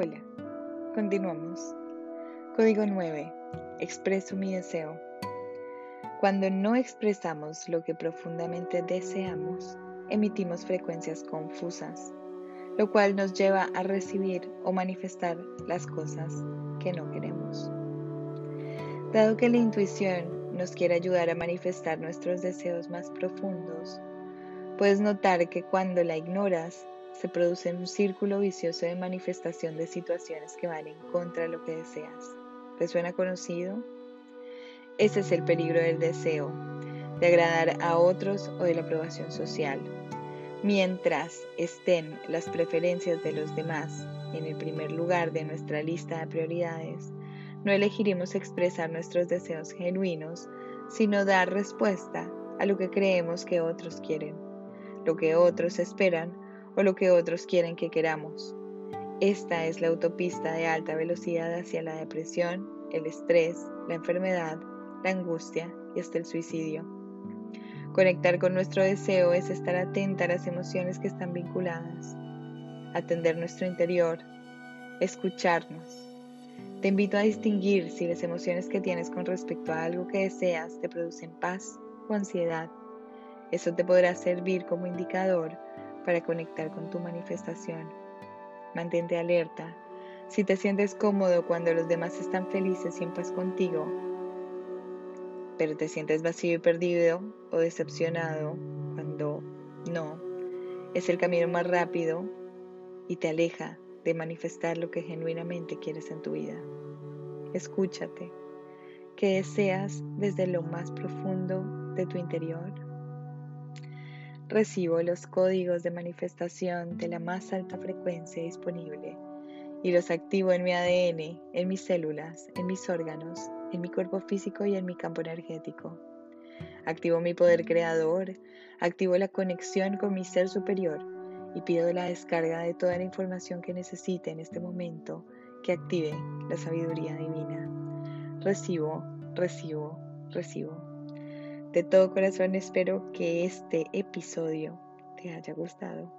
Hola, continuamos. Código 9. Expreso mi deseo. Cuando no expresamos lo que profundamente deseamos, emitimos frecuencias confusas, lo cual nos lleva a recibir o manifestar las cosas que no queremos. Dado que la intuición nos quiere ayudar a manifestar nuestros deseos más profundos, puedes notar que cuando la ignoras, se produce un círculo vicioso de manifestación de situaciones que van en contra de lo que deseas. ¿Te suena conocido? Ese es el peligro del deseo, de agradar a otros o de la aprobación social. Mientras estén las preferencias de los demás en el primer lugar de nuestra lista de prioridades, no elegiremos expresar nuestros deseos genuinos, sino dar respuesta a lo que creemos que otros quieren, lo que otros esperan o lo que otros quieren que queramos. Esta es la autopista de alta velocidad hacia la depresión, el estrés, la enfermedad, la angustia y hasta el suicidio. Conectar con nuestro deseo es estar atenta a las emociones que están vinculadas, atender nuestro interior, escucharnos. Te invito a distinguir si las emociones que tienes con respecto a algo que deseas te producen paz o ansiedad. Eso te podrá servir como indicador para conectar con tu manifestación. Mantente alerta. Si te sientes cómodo cuando los demás están felices y en paz contigo, pero te sientes vacío y perdido o decepcionado cuando no, es el camino más rápido y te aleja de manifestar lo que genuinamente quieres en tu vida. Escúchate, que deseas desde lo más profundo de tu interior Recibo los códigos de manifestación de la más alta frecuencia disponible y los activo en mi ADN, en mis células, en mis órganos, en mi cuerpo físico y en mi campo energético. Activo mi poder creador, activo la conexión con mi ser superior y pido la descarga de toda la información que necesite en este momento que active la sabiduría divina. Recibo, recibo, recibo. De todo corazón espero que este episodio te haya gustado.